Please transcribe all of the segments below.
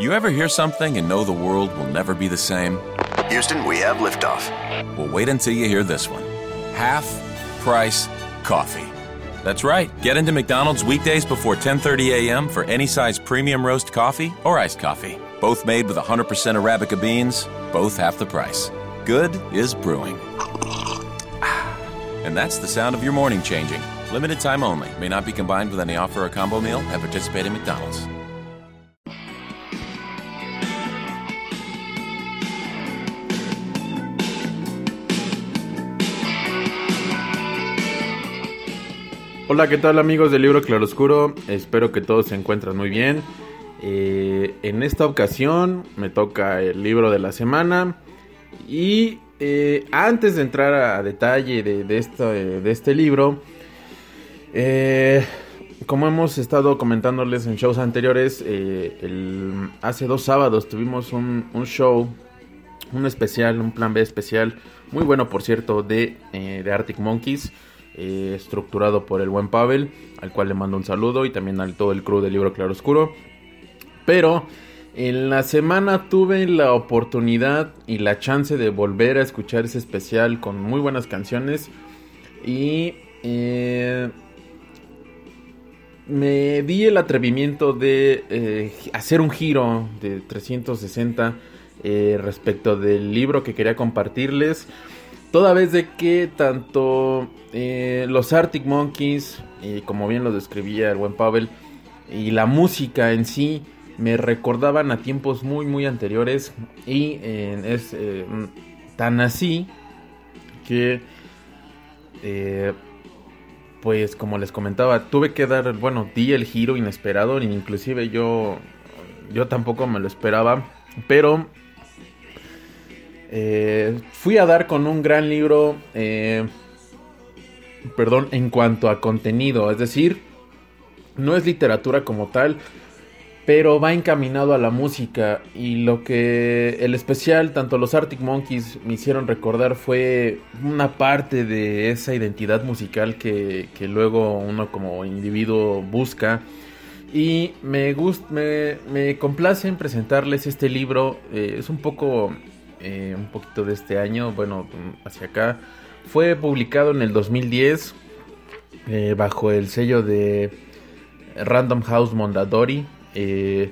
You ever hear something and know the world will never be the same? Houston, we have liftoff. Well, wait until you hear this one. Half price coffee. That's right. Get into McDonald's weekdays before 10:30 a.m. for any size premium roast coffee or iced coffee. Both made with 100% arabica beans, both half the price. Good is brewing. And that's the sound of your morning changing. Limited time only. May not be combined with any offer or combo meal at participating McDonald's. Hola, ¿qué tal amigos del libro Claroscuro? Espero que todos se encuentren muy bien. Eh, en esta ocasión me toca el libro de la semana y eh, antes de entrar a detalle de, eh, este libro, como hemos estado comentándoles en shows anteriores, hace dos sábados tuvimos un, un, show, un especial, un plan B especial, muy bueno por cierto, de, de Arctic Monkeys. Eh, estructurado por el buen Pavel, al cual le mando un saludo y también al todo el crew del libro Claroscuro. Pero en la semana tuve la oportunidad y la chance de volver a escuchar ese especial con muy buenas canciones y eh, me di el atrevimiento de eh, hacer un giro de 360 respecto del libro que quería compartirles. Toda vez de que tanto eh, los Arctic Monkeys, y como bien lo describía el buen Pavel, y la música en sí me recordaban a tiempos muy muy anteriores y eh, es eh, tan así que pues como les comentaba tuve que dar bueno di el giro inesperado inclusive yo yo tampoco me lo esperaba pero eh, fui a dar con un gran libro, eh, perdón, en cuanto a contenido, es decir, no es literatura como tal, pero va encaminado a la música y lo que el especial, tanto los Arctic Monkeys me hicieron recordar fue una parte de esa identidad musical que, luego uno como individuo busca. Y me, gusta, me, complace en presentarles este libro. Eh, es un poco eh, un poquito de este año, bueno, hacia acá. Fue publicado en el 2010 eh, bajo el sello de Random House Mondadori. Eh,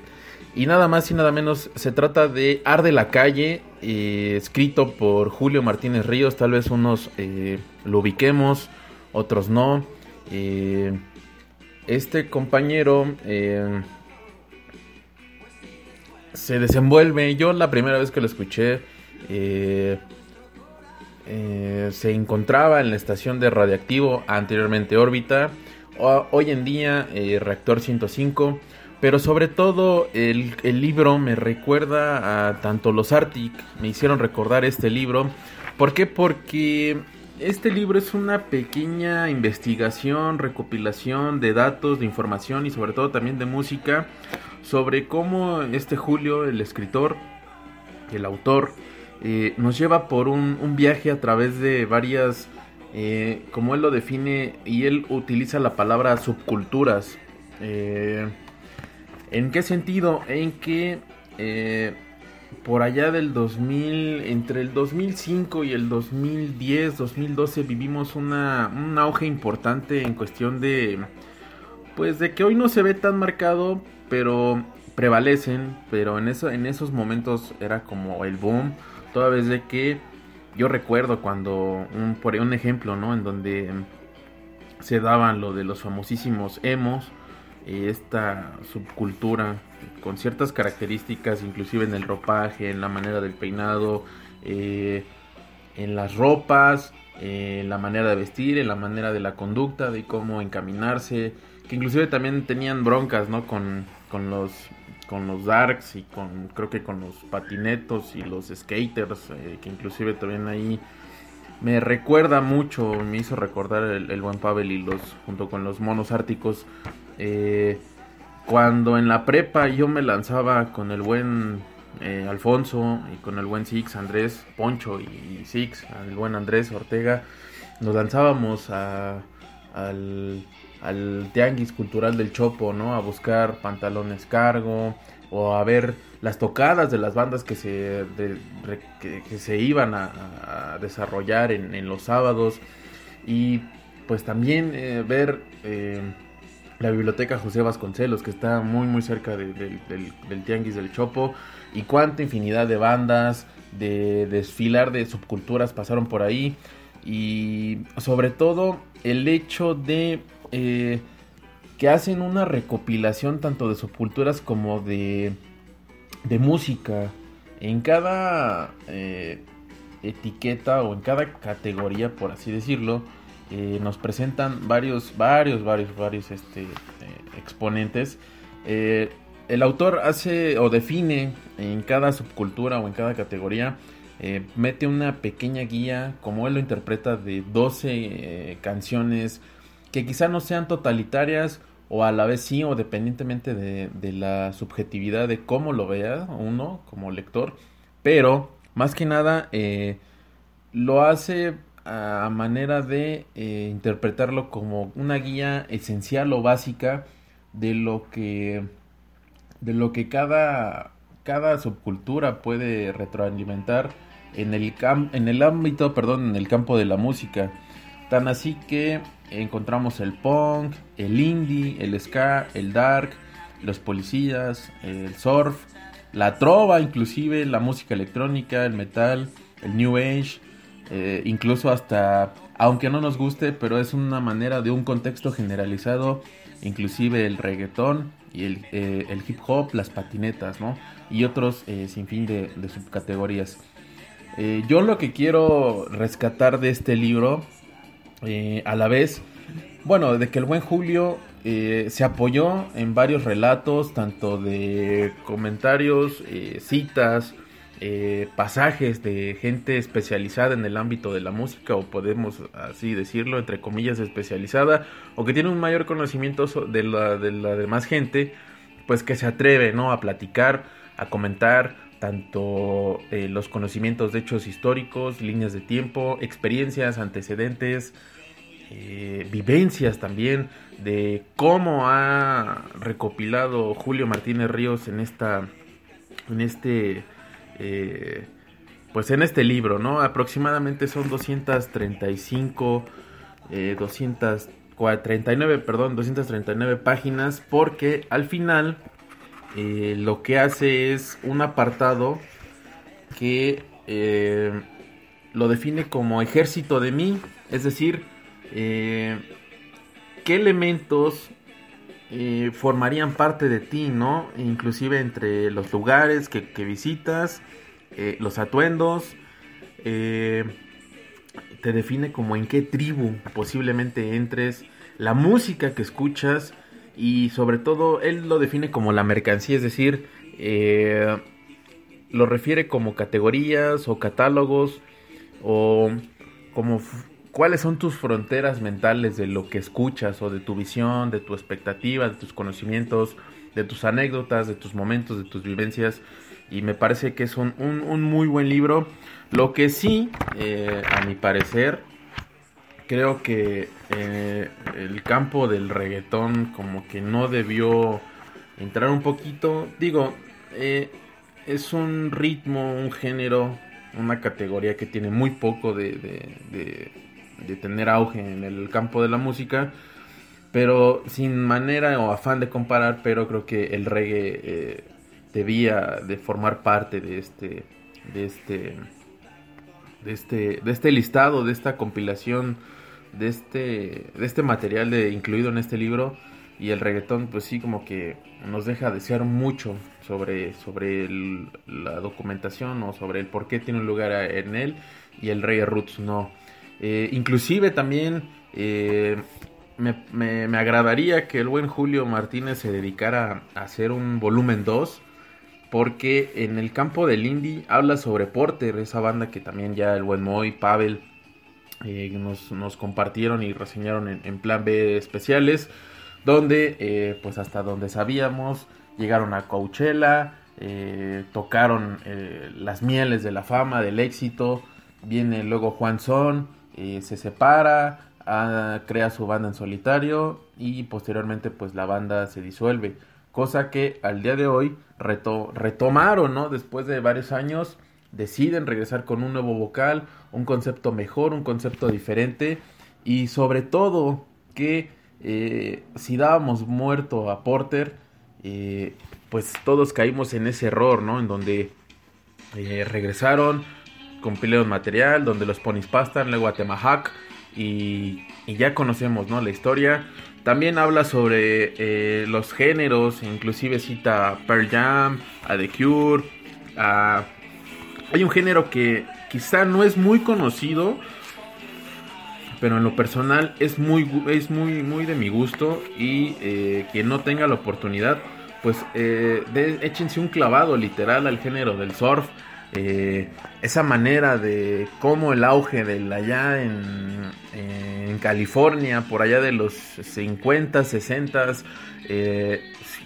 y nada más y nada menos se trata de Arde la calle, escrito por Julio Martínez Ríos. Tal vez unos lo ubiquemos, otros no. este compañero se desenvuelve. Yo la primera vez que lo escuché eh, eh, se encontraba en la estación de radiactivo anteriormente órbita, hoy en día eh, reactor 105, pero sobre todo el, libro me recuerda a tanto los Arctic, me hicieron recordar este libro, ¿por qué? Porque este libro es una pequeña investigación, recopilación de datos, de información y sobre todo también de música sobre cómo este Julio, el escritor, el autor, eh, nos lleva por un, viaje a través de varias, eh, como él lo define, y él utiliza la palabra subculturas. Eh, ¿En qué sentido? En que por allá del 2000, entre el 2005 y el 2010, 2012 vivimos una, un auge importante en cuestión de, pues de que hoy no se ve tan marcado, pero prevalecen, pero en, eso, en esos momentos era como el boom Toda vez de que yo recuerdo cuando, un, por un ejemplo, ¿no? En donde se daban lo de los famosísimos emos, esta subcultura con ciertas características, inclusive en el ropaje, en la manera del peinado, eh, en las ropas, en la manera de vestir, en la manera de la conducta, de cómo encaminarse, que inclusive también tenían broncas, ¿no? Con, con los con los darks y con creo que con los patinetos y los skaters eh, que inclusive también ahí me recuerda mucho me hizo recordar el, buen Pavel y los junto con los monos árticos eh, cuando en la prepa yo me lanzaba con el buen eh, Alfonso y con el buen Six Andrés Poncho y Six el buen Andrés Ortega nos lanzábamos a, al al tianguis cultural del Chopo, ¿no? A buscar pantalones cargo, o a ver las tocadas de las bandas que se, que, se iban a, desarrollar en, los sábados y pues también eh, ver eh, la biblioteca José Vasconcelos que está muy muy cerca del, del, Tianguis del Chopo y cuánta infinidad de bandas, de desfilar de subculturas pasaron por ahí y sobre todo el hecho de eh, que hacen una recopilación tanto de subculturas como de, de música. En cada eh, etiqueta o en cada categoría, por así decirlo, eh, nos presentan varios, varios, varios, varios este, exponentes. el autor hace o define en cada subcultura o en cada categoría, mete una pequeña guía, como él lo interpreta, de 12 canciones que quizá no sean totalitarias o a la vez sí, o dependientemente de, la subjetividad de cómo lo vea uno como lector, pero más que nada eh, lo hace a manera de eh, interpretarlo como una guía esencial o básica de lo que de lo que cada cada subcultura puede retroalimentar en el en el ámbito perdón en el campo de la música. Tan así que encontramos el punk, el indie, el ska, el dark, los policías, el surf, la trova, inclusive la música electrónica, el metal, el new age, eh, incluso hasta, aunque no nos guste, pero es una manera de un contexto generalizado, inclusive el reggaetón y el, eh, hip hop, las patinetas, ¿no? Y otros eh, sin fin de subcategorías. yo lo que quiero rescatar de este libro eh, a la vez, bueno, de que el buen Julio eh, se apoyó en varios relatos, tanto de comentarios, eh, citas, pasajes de gente especializada en el ámbito de la música, o podemos así decirlo, entre comillas, especializada, o que tiene un mayor conocimiento de la, de la demás gente, pues que se atreve, ¿no? A platicar, a comentar, tanto los conocimientos de hechos históricos, líneas de tiempo, experiencias, antecedentes, eh, vivencias también de cómo ha recopilado Julio Martínez Ríos en esta en este eh, pues en este libro no aproximadamente son 235 eh, 239 perdón 239 páginas porque al final eh, lo que hace es un apartado que lo define como ejército de mí es decir eh, qué elementos eh, formarían parte de ti, ¿no? Inclusive entre los lugares que, visitas, eh, los atuendos, te define como en qué tribu posiblemente entres, la música que escuchas y sobre todo él lo define como la mercancía, es decir, lo refiere como categorías o catálogos o como ¿Cuáles son tus fronteras mentales de lo que escuchas o de tu visión, de tu expectativa, de tus conocimientos, de tus anécdotas, de tus momentos, de tus vivencias? Y me parece que es un, muy buen libro. Lo que sí, eh, a mi parecer, creo que eh, el campo del reggaetón como que no debió entrar un poquito. Digo, eh, es un ritmo, un género, una categoría que tiene muy poco de de tener auge en el campo de la música, pero sin manera o afán de comparar, pero creo que el reggae eh, debía de formar parte de este, de este, de este, de este listado, de esta compilación, de este, de este material de, incluido en este libro. Y el reggaetón, pues sí, como que nos deja desear mucho sobre, sobre la documentación o sobre el por qué tiene un lugar en él. Y el reggae roots no. Eh, inclusive también eh, me, agradaría que el buen Julio Martínez se dedicara a hacer un volumen 2. Porque en el campo del indie habla sobre Porter, esa banda que también ya el buen Moy, Pavel eh, nos, compartieron y reseñaron en, plan B especiales. Donde, pues hasta donde sabíamos, llegaron a Coachella, tocaron las mieles de la fama, del éxito. Viene luego Juan Son, eh, se separa, ah, crea su banda en solitario y posteriormente pues la banda se disuelve. cosa que al día de hoy retomaron, ¿no? Después de varios años, deciden regresar con un nuevo vocal, un concepto mejor, un concepto diferente y sobre todo que eh, si dábamos muerto a Porter, eh, pues todos caímos en ese error, ¿no? En donde eh, regresaron, compilaron material, donde los ponis pastan, luego a Temahac y, y, ya conocemos, ¿no? La historia. También habla sobre los géneros, inclusive cita Pearl Jam, a The Cure, Hay un género que quizá no es muy conocido, pero en lo personal es muy, es muy, muy de mi gusto y eh, quien no tenga la oportunidad, pues eh, échense un clavado literal al género del surf. Eh, esa manera de cómo el auge de allá en, en California, por allá de los 50, 60,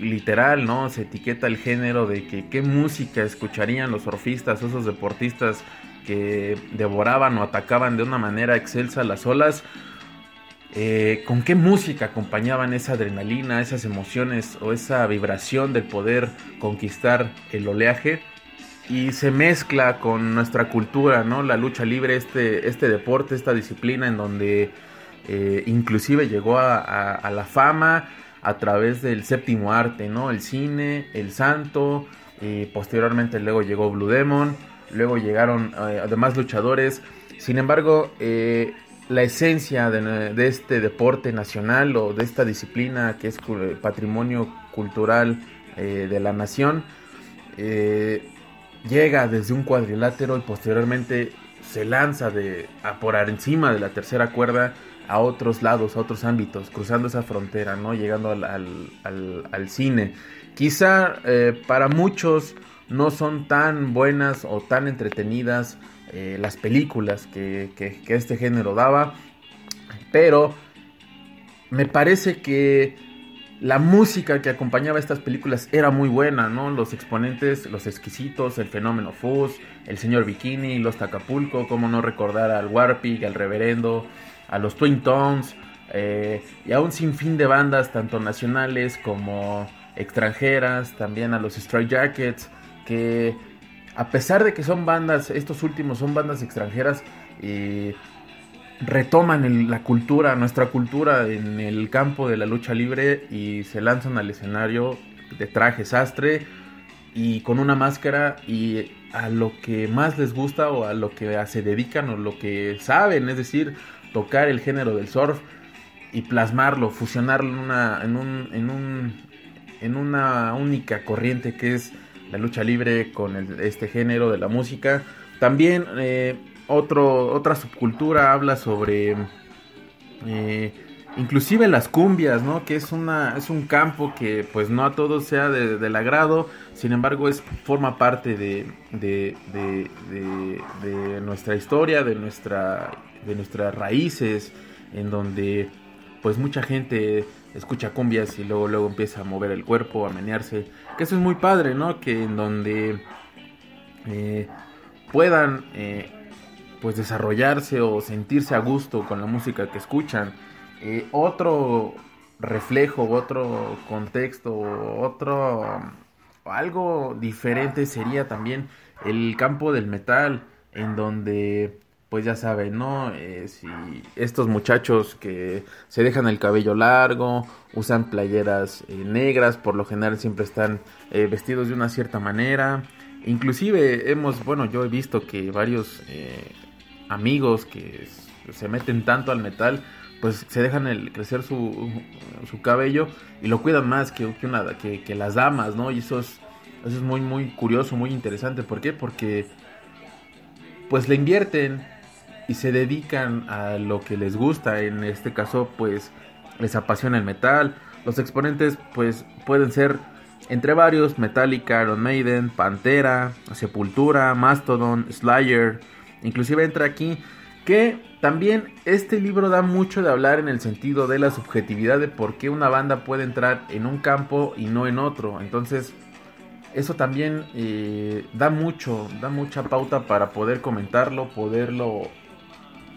literal, ¿no? Se etiqueta el género de que qué música escucharían los surfistas, esos deportistas que devoraban o atacaban de una manera excelsa las olas. Eh, ¿Con qué música acompañaban esa adrenalina, esas emociones o esa vibración del poder conquistar el oleaje? Y se mezcla con nuestra cultura, ¿no? La lucha libre, este, este deporte, esta disciplina en donde eh, inclusive llegó a, la fama a través del séptimo arte, ¿no? El cine, el santo, y posteriormente luego llegó Blue Demon luego llegaron eh, además luchadores. Sin embargo, eh, la esencia de, este deporte nacional o de esta disciplina que es patrimonio cultural eh, de la nación, llega desde un cuadrilátero y posteriormente se lanza de, a por encima de la tercera cuerda a otros lados, a otros ámbitos, cruzando esa frontera, ¿no? Llegando al, al, al cine. Quizá para muchos no son tan buenas o tan entretenidas eh, las películas que, este género daba, pero me parece que la música que acompañaba estas películas era muy buena, ¿no? Los exponentes, los exquisitos, el fenómeno Fuzz, el señor Bikini, los Tacapulco, cómo no recordar al Warpig, al Reverendo, a los Twin Tones, eh, y a un sinfín de bandas, tanto nacionales como extranjeras, también a los Stray Jackets, que a pesar de que son bandas, estos últimos son bandas extranjeras, eh, retoman la cultura, nuestra cultura en el campo de la lucha libre y se lanzan al escenario de traje sastre y con una máscara y a lo que más les gusta o a lo que se dedican o lo que saben, es decir, tocar el género del surf y plasmarlo, fusionarlo en una, en un, en un, una única corriente que es la lucha libre con este género de la música. También eh, otro, otra subcultura habla sobre eh, inclusive las cumbias, ¿no? Que es, una, es un campo que pues no a todos sea de, del agrado, sin embargo es, forma parte de, de, de, nuestra historia, de, nuestra, de nuestras raíces, en donde pues mucha gente escucha cumbias y luego luego empieza a mover el cuerpo, a menearse, que eso es muy padre, ¿no? Que en donde eh, puedan eh, pues desarrollarse o sentirse a gusto con la música que escuchan. Eh, otro reflejo, otro contexto, otro algo diferente sería también el campo del metal, en donde pues ya saben, ¿no? Eh, si estos muchachos que se dejan el cabello largo, usan playeras eh, negras, por lo general siempre están eh, vestidos de una cierta manera. Inclusive hemos, bueno, yo he visto que varios amigos que se meten tanto al metal, pues se dejan el, crecer su, su cabello y lo cuidan más que, que, una, que, que las damas, ¿no? Y eso es, eso es muy, muy curioso, muy interesante. ¿Por qué? Porque pues le invierten y se dedican a lo que les gusta. En este caso, pues les apasiona el metal. Los exponentes, pues pueden ser entre varios: Metallica, Iron Maiden, Pantera, Sepultura, Mastodon, Slayer. Inclusive entra aquí que también este libro da mucho de hablar en el sentido de la subjetividad de por qué una banda puede entrar en un campo y no en otro. Entonces, eso también eh, da mucho, da mucha pauta para poder comentarlo, poderlo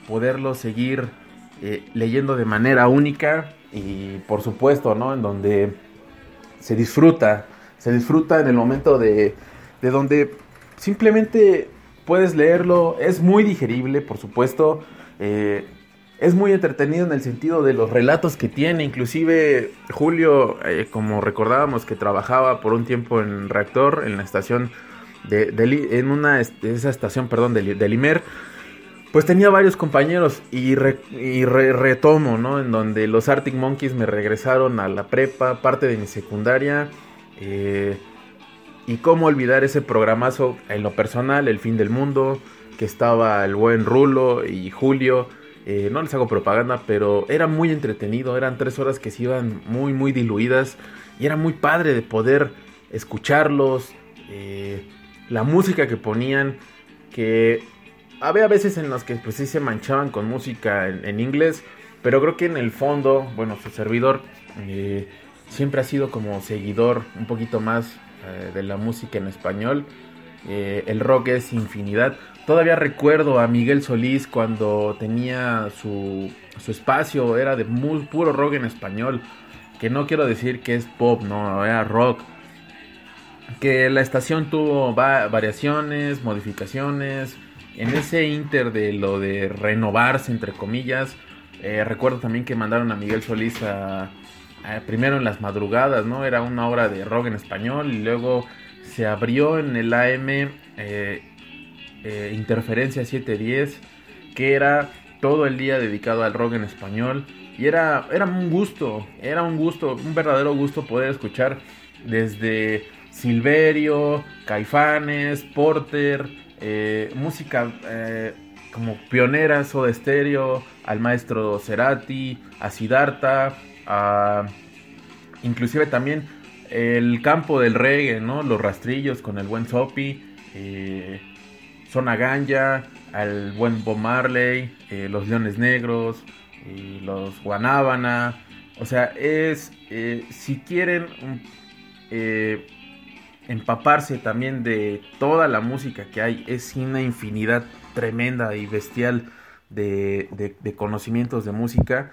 poderlo seguir eh, leyendo de manera única y por supuesto, ¿no? En donde se disfruta, se disfruta en el momento de, de donde simplemente puedes leerlo, es muy digerible, por supuesto, eh, es muy entretenido en el sentido de los relatos que tiene, inclusive Julio, eh, como recordábamos que trabajaba por un tiempo en Reactor, en la estación de, en una esa estación, perdón, de, de Limer, pues tenía varios compañeros y, retomo, ¿no? En donde los Arctic Monkeys me regresaron a la prepa, parte de mi secundaria. Eh, y cómo olvidar ese programazo en lo personal, El fin del mundo, que estaba el buen Rulo y Julio. Eh, no les hago propaganda, pero era muy entretenido. Eran tres horas que se iban muy, muy diluidas. Y era muy padre de poder escucharlos. Eh, la música que ponían. Que había veces en las que pues sí se manchaban con música en, inglés, pero creo que en el fondo, bueno, su servidor eh, siempre ha sido como seguidor un poquito más eh, de la música en español. Eh, el rock es infinidad. Todavía recuerdo a Miguel Solís cuando tenía su, su espacio, era de muy puro rock en español. Que no quiero decir que es pop, no, era rock. Que la estación tuvo variaciones, modificaciones, en ese inter de lo de renovarse, entre comillas, eh, recuerdo también que mandaron a Miguel Solís a, primero en las madrugadas, ¿no? Era una obra de rock en español y luego se abrió en el AM eh, eh, Interferencia 710, que era todo el día dedicado al rock en español. Y era, era un gusto, era un gusto, un verdadero gusto poder escuchar desde Silverio, Caifanes, Porter, eh, música eh, como pioneras o de estéreo, al maestro Cerati, a Siddhartha, inclusive también el campo del reggae, ¿no? Los rastrillos con el buen Sopi, eh, Zona Ganja, al buen Bob Marley, eh, los Leones Negros, los Guanábana. O sea, es, si quieren empaparse también de toda la música que hay. Es una infinidad tremenda y bestial de, conocimientos de música.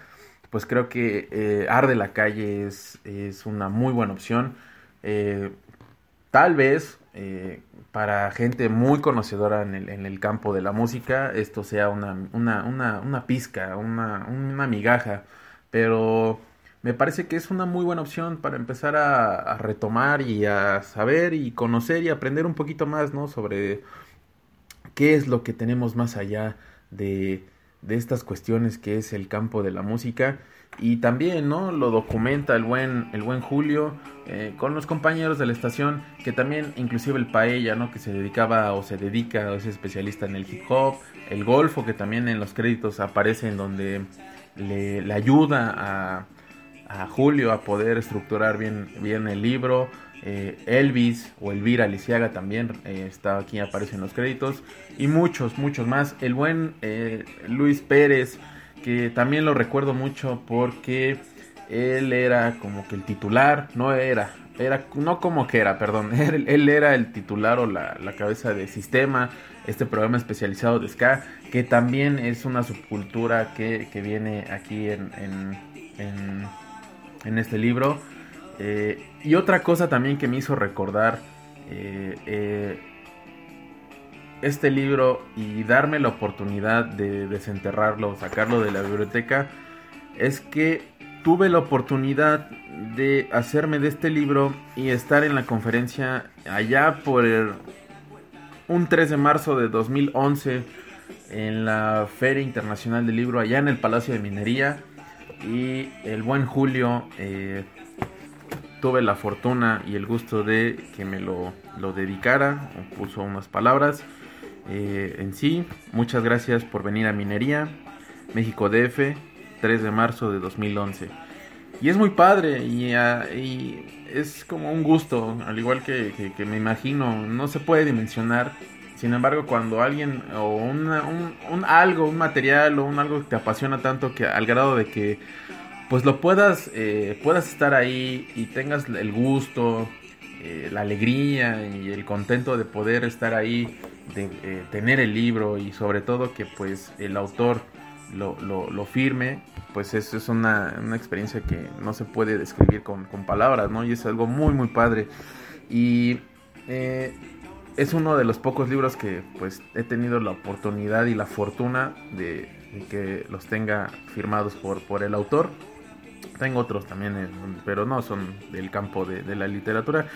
Pues creo que eh, Arde la Calle es, es, una muy buena opción. Eh, tal vez eh, para gente muy conocedora en el, en el, campo de la música esto sea una, una, una, una pizca, una, una migaja. Pero me parece que es una muy buena opción para empezar a, retomar y a saber y conocer y aprender un poquito más, ¿no? Sobre qué es lo que tenemos más allá de, de estas cuestiones que es el campo de la música. Y también no lo documenta el buen el buen Julio eh, con los compañeros de la estación que también inclusive el paella no que se dedicaba o se dedica o es especialista en el hip hop el golfo que también en los créditos aparece en donde le, le ayuda a Julio a poder estructurar bien, bien el libro. Eh, Elvis o Elvira Lisiaga también eh, está aquí, aparece en los créditos. Y muchos, muchos más. El buen eh, Luis Pérez, que también lo recuerdo mucho porque él era como que el titular, no era, era no como que era, perdón, él, era el titular o la, cabeza de sistema, este programa especializado de ska, que también es una subcultura que, viene aquí en este libro. Eh, y otra cosa también que me hizo recordar eh, eh, este libro y darme la oportunidad de desenterrarlo, sacarlo de la biblioteca, es que tuve la oportunidad de hacerme de este libro y estar en la conferencia allá por un 3 de marzo de 2011 en la Feria Internacional del Libro allá en el Palacio de Minería y el buen Julio, eh, tuve la fortuna y el gusto de que me lo, dedicara, o puso unas palabras eh, en sí. Muchas gracias por venir a Minería, México DF, 3 de marzo de 2011. Y es muy padre y, ah, es como un gusto, al igual que, me imagino, no se puede dimensionar sin embargo, cuando alguien o un, algo, un material o un algo que te apasiona tanto que al grado de que pues lo puedas eh, puedas estar ahí y tengas el gusto, eh, la alegría y el contento de poder estar ahí, de eh, tener el libro y sobre todo que pues el autor lo, firme, pues eso es una, experiencia que no se puede describir con, palabras, ¿no? Y es algo muy, muy padre. Y es uno de los pocos libros que pues he tenido la oportunidad y la fortuna de, que los tenga firmados por, por el autor. Tengo otros también, pero no son del campo de, la literatura,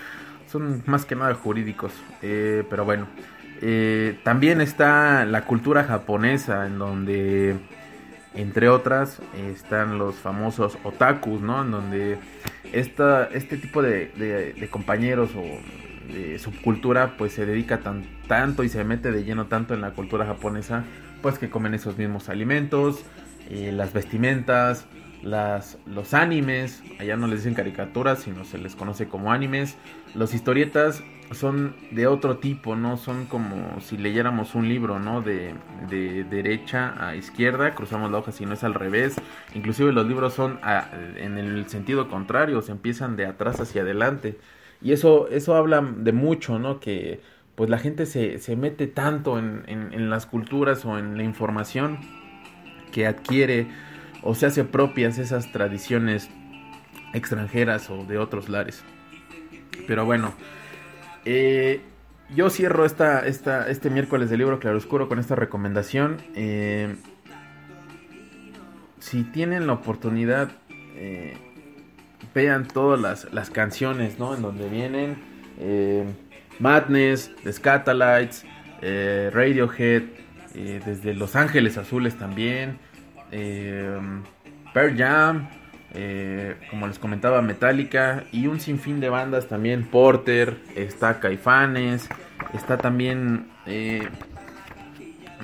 son más que nada jurídicos. Eh, pero bueno, eh, también está la cultura japonesa, en donde, entre otras, están los famosos otakus, ¿no? En donde esta, este tipo de, compañeros o subcultura, pues se dedica tan, tanto y se mete de lleno tanto en la cultura japonesa, pues que comen esos mismos alimentos, eh, las vestimentas, las, los animes, allá no les dicen caricaturas, sino se les conoce como animes. Los historietas son de otro tipo, ¿no? Son como si leyéramos un libro, ¿no? De, de derecha a izquierda, cruzamos la hoja si no es al revés. Inclusive los libros son en el sentido contrario, se empiezan de atrás hacia adelante. Y eso, eso habla de mucho, ¿no? Que pues la gente se, se mete tanto en, en las culturas o en la información que adquiere o se hace propias esas tradiciones extranjeras o de otros lares. Pero bueno, eh, yo cierro esta, esta, este miércoles del libro Claroscuro con esta recomendación. Eh, si tienen la oportunidad, eh, vean todas las, las, canciones, ¿no? En donde vienen Madness, The Scatalites, Radiohead, desde Los Ángeles Azules también eh, Pearl Jam, eh, como les comentaba, Metallica y un sinfín de bandas también. Porter, está Caifanes, está también eh,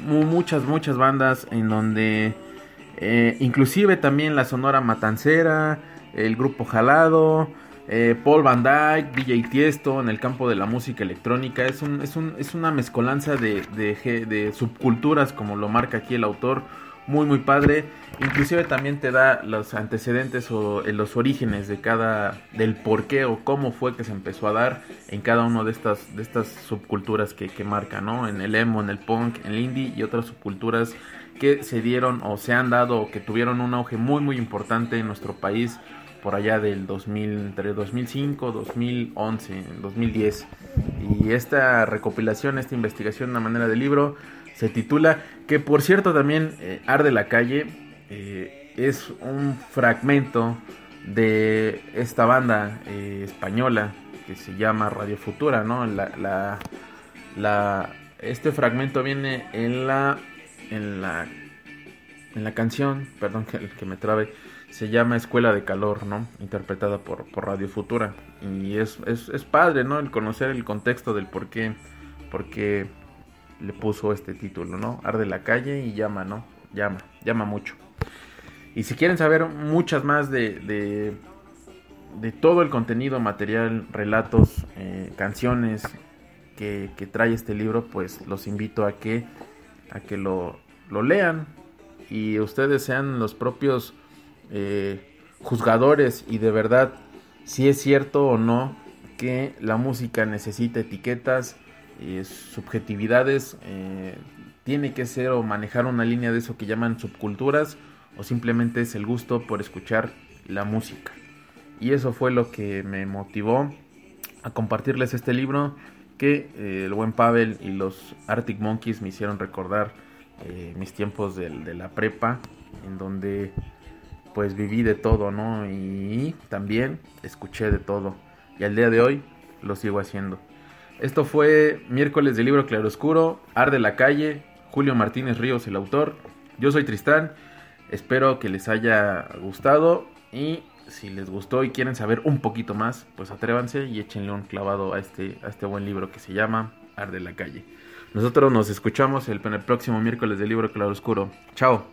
muchas, muchas bandas en donde eh, inclusive también la Sonora Matancera, el grupo Jalado. Paul Van Dyke, DJ Tiesto en el campo de la música electrónica. Es, un, es, un, es una mezcolanza de, de subculturas, como lo marca aquí el autor muy muy padre. Inclusive también te da los antecedentes o eh, los orígenes de cada del por qué o cómo fue que se empezó a dar en cada una de estas de estas subculturas que, que marca, ¿no? En el emo, en el punk, en el indie y otras subculturas que se dieron o se han dado o que tuvieron un auge muy muy importante en nuestro país por allá del 2000, entre 2005, 2011, 2010. Y esta recopilación, esta investigación, una manera de libro, se titula, que por cierto también eh, Arde la calle, eh, es un fragmento de esta banda eh, española que se llama Radio Futura, ¿no? La, la, este fragmento viene en la, en la, en la canción, perdón que, que me trabe, se llama Escuela de Calor, ¿no? Interpretada por, por Radio Futura. Y es, es, es, padre, ¿no? El conocer el contexto del por qué, por qué le puso este título, ¿no? Arde la calle y llama, ¿no? Llama, llama mucho. Y si quieren saber muchas más de, de, todo el contenido, material, relatos, eh, canciones que, trae este libro, pues los invito a que, a que lo, lo lean y ustedes sean los propios eh, juzgadores y de verdad si es cierto o no que la música necesita etiquetas subjetividades, eh, tiene que ser o manejar una línea de eso que llaman subculturas o simplemente es el gusto por escuchar la música. Y eso fue lo que me motivó a compartirles este libro que eh, el buen Pavel y los Arctic Monkeys me hicieron recordar eh, mis tiempos de, de, la prepa en donde pues viví de todo, ¿no? Y también escuché de todo. Y al día de hoy lo sigo haciendo. Esto fue miércoles de libro Claroscuro, Arde la calle, Julio Martínez Ríos el autor. Yo soy Tristán, espero que les haya gustado y si les gustó y quieren saber un poquito más, pues atrévanse y échenle un clavado a este, a este buen libro que se llama Arde la calle. Nosotros nos escuchamos el, el próximo miércoles de libro Claroscuro. Chao.